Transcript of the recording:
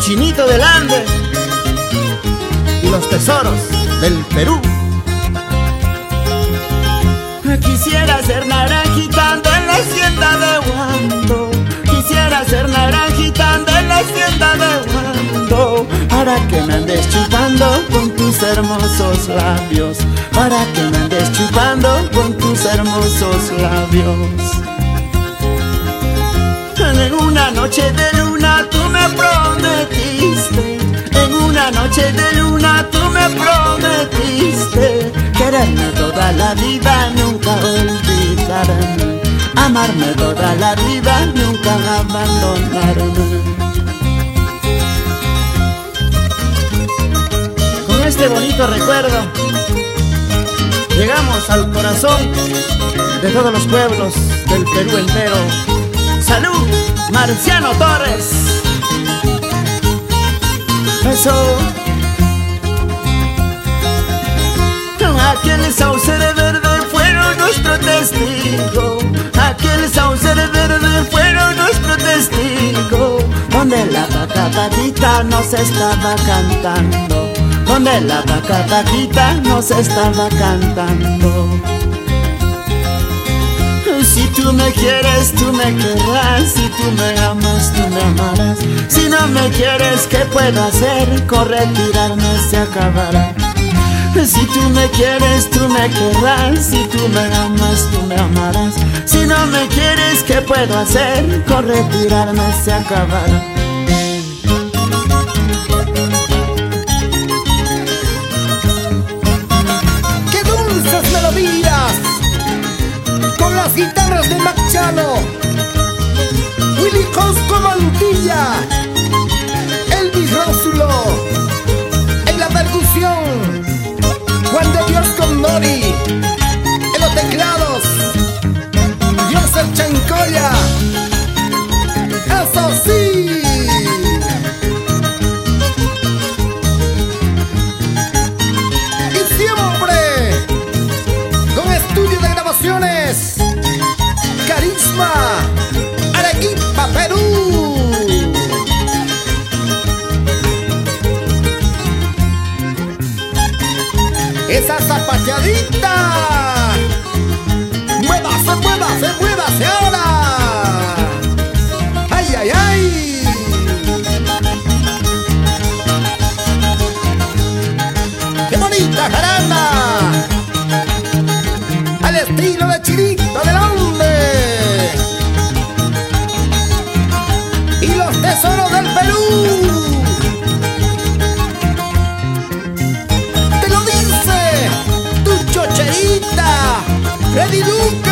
chinito del Ande y los tesoros del Perú. Quisiera ser naranjita en la hacienda de Wando. Quisiera ser naranjita en la hacienda de Wando. Para que me andes chupando con tus hermosos labios. Para que me andes chupando con tus hermosos labios. En una noche de luna tú me prometiste. En una noche de luna tú me prometiste. Quererme toda la vida, nunca olvidarme. Amarme toda la vida, nunca abandonarme. Con este bonito recuerdo, llegamos al corazón de todos los pueblos del Perú entero. Salud, Marciano Torres. Eso. Aquel sauce de verde fueron nuestro testigo. Aquel sauce de verde fueron nuestro testigo. Donde la vaca patita nos estaba cantando. Donde la vaca patita nos estaba cantando. Me quieres, tú me querrás. Si tú me amas, tú me amarás. Si no me quieres, ¿qué puedo hacer? Corre, tirarme, se acabará. Si tú me quieres, tú me querrás. Si tú me amas, tú me amarás. Si no me quieres, ¿qué puedo hacer? Corre, tirarme, se acabará. Esa zapateadita Muévase, muévase, muévase ahora. Ay, ay, ay. ¡Qué bonita jarana! Al estilo de Chirito del Ande Ready, do.